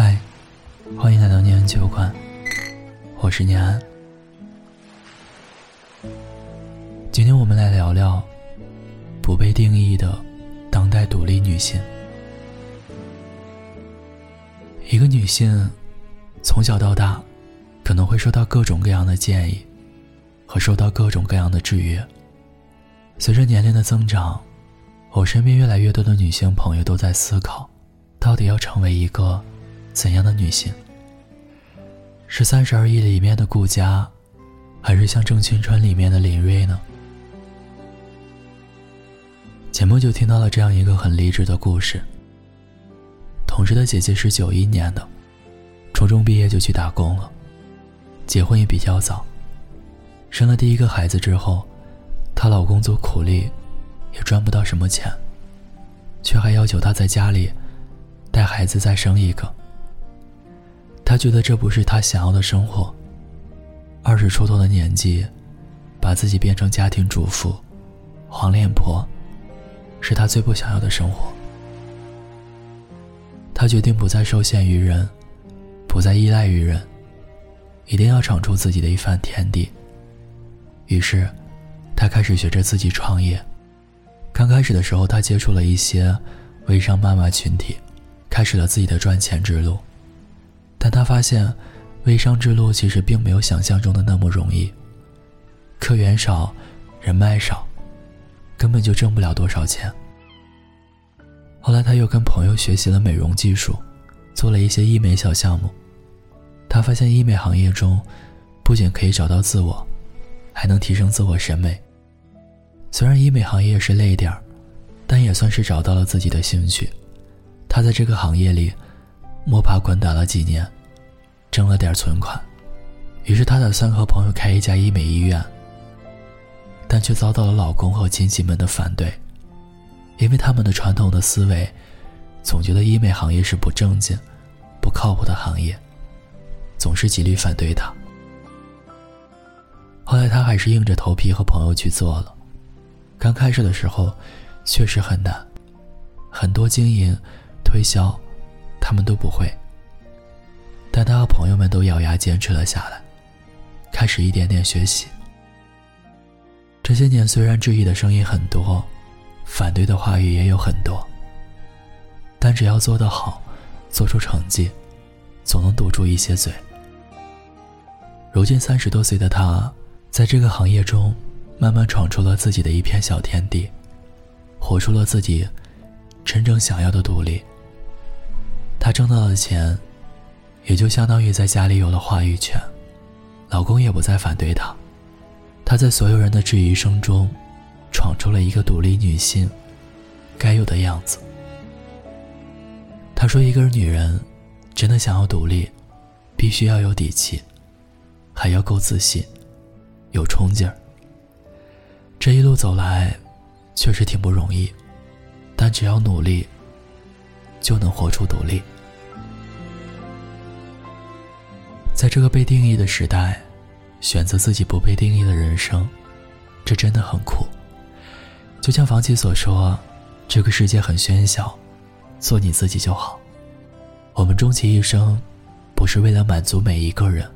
嗨，欢迎来到念安酒馆，我是念安。今天我们来聊聊不被定义的当代独立女性。一个女性从小到大可能会受到各种各样的建议和受到各种各样的制约。随着年龄的增长，我身边越来越多的女性朋友都在思考，到底要成为一个怎样的女性？是《三十而已》里面的顾佳，还是像《正青春》里面的林睿呢？前不久听到了这样一个很励志的故事。同事的姐姐是九一年的，初中毕业就去打工了，结婚也比较早。生了第一个孩子之后，她老公做苦力，也赚不到什么钱，却还要求她在家里带孩子再生一个。他觉得这不是他想要的生活。二十出头的年纪，把自己变成家庭主妇、黄脸婆。是他最不想要的生活。他决定不再受限于人，不再依赖于人，一定要闯出自己的一番天地。于是，他开始学着自己创业。刚开始的时候，他接触了一些微商妈妈群体，开始了自己的赚钱之路。但他发现，微商之路其实并没有想象中的那么容易，客源少，人脉少。根本就挣不了多少钱。后来他又跟朋友学习了美容技术，做了一些医美小项目。他发现医美行业中，不仅可以找到自我，还能提升自我审美。虽然医美行业是累点儿，但也算是找到了自己的兴趣。他在这个行业里摸爬滚打了几年，挣了点存款，于是他打算和朋友开一家医美医院。但却遭到了老公和亲戚们的反对，因为他们的传统的思维，总觉得医美行业是不正经、不靠谱的行业，总是极力反对他。后来他还是硬着头皮和朋友去做了。刚开始的时候，确实很难，很多经营、推销，他们都不会。但他和朋友们都咬牙坚持了下来，开始一点点学习。这些年，虽然质疑的声音很多，反对的话语也有很多，但只要做得好，做出成绩，总能堵住一些嘴。如今三十多岁的他，在这个行业中，慢慢闯出了自己的一片小天地，活出了自己真正想要的独立。他挣到的钱，也就相当于在家里有了话语权，老公也不再反对他。她在所有人的质疑声中，闯出了一个独立女性该有的样子。她说：“一个女人真的想要独立，必须要有底气，还要够自信，有冲劲儿。这一路走来，确实挺不容易，但只要努力，就能活出独立。在这个被定义的时代。”选择自己不被定义的人生，这真的很酷。就像房琪所说：“这个世界很喧嚣，做你自己就好。”我们终其一生，不是为了满足每一个人，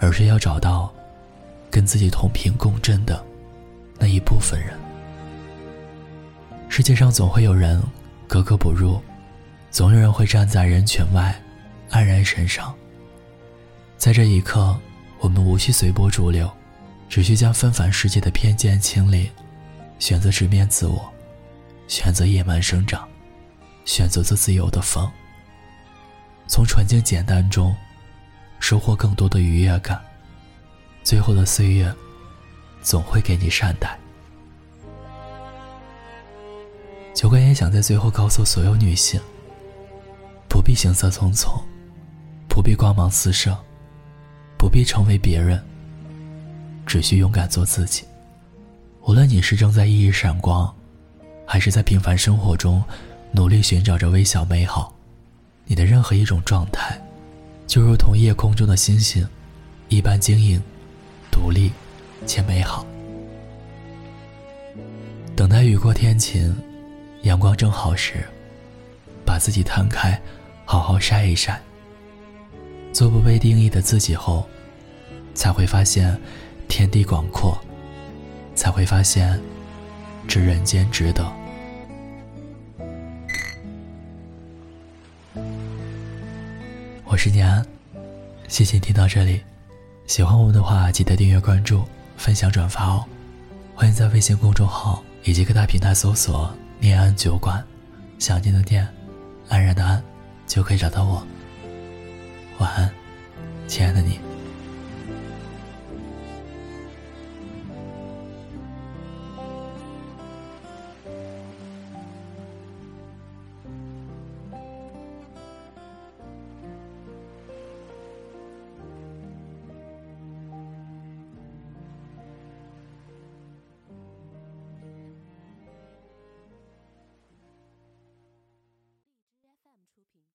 而是要找到跟自己同频共振的那一部分人。世界上总会有人格格不入，总有人会站在人群外，黯然神伤。在这一刻。我们无需随波逐流，只需将纷繁世界的偏见清理，选择直面自我，选择野蛮生长，选择做自由的风。从纯净简单中，收获更多的愉悦感。最后的岁月，总会给你善待。酒馆也想在最后告诉所有女性：不必行色匆匆，不必光芒四射。不必成为别人，只需勇敢做自己。无论你是正在熠熠闪光，还是在平凡生活中努力寻找着微小美好，你的任何一种状态，就如同夜空中的星星，一般晶莹、独立且美好。等待雨过天晴，阳光正好时，把自己摊开，好好晒一晒。做不被定义的自己后，才会发现天地广阔，才会发现这人间值得。我是念安，谢谢听到这里。喜欢我们的话，记得订阅、关注、分享、转发哦。欢迎在微信公众号以及各大平台搜索“念安酒馆”，想念的念，安然的安，就可以找到我。晚安，亲爱的你。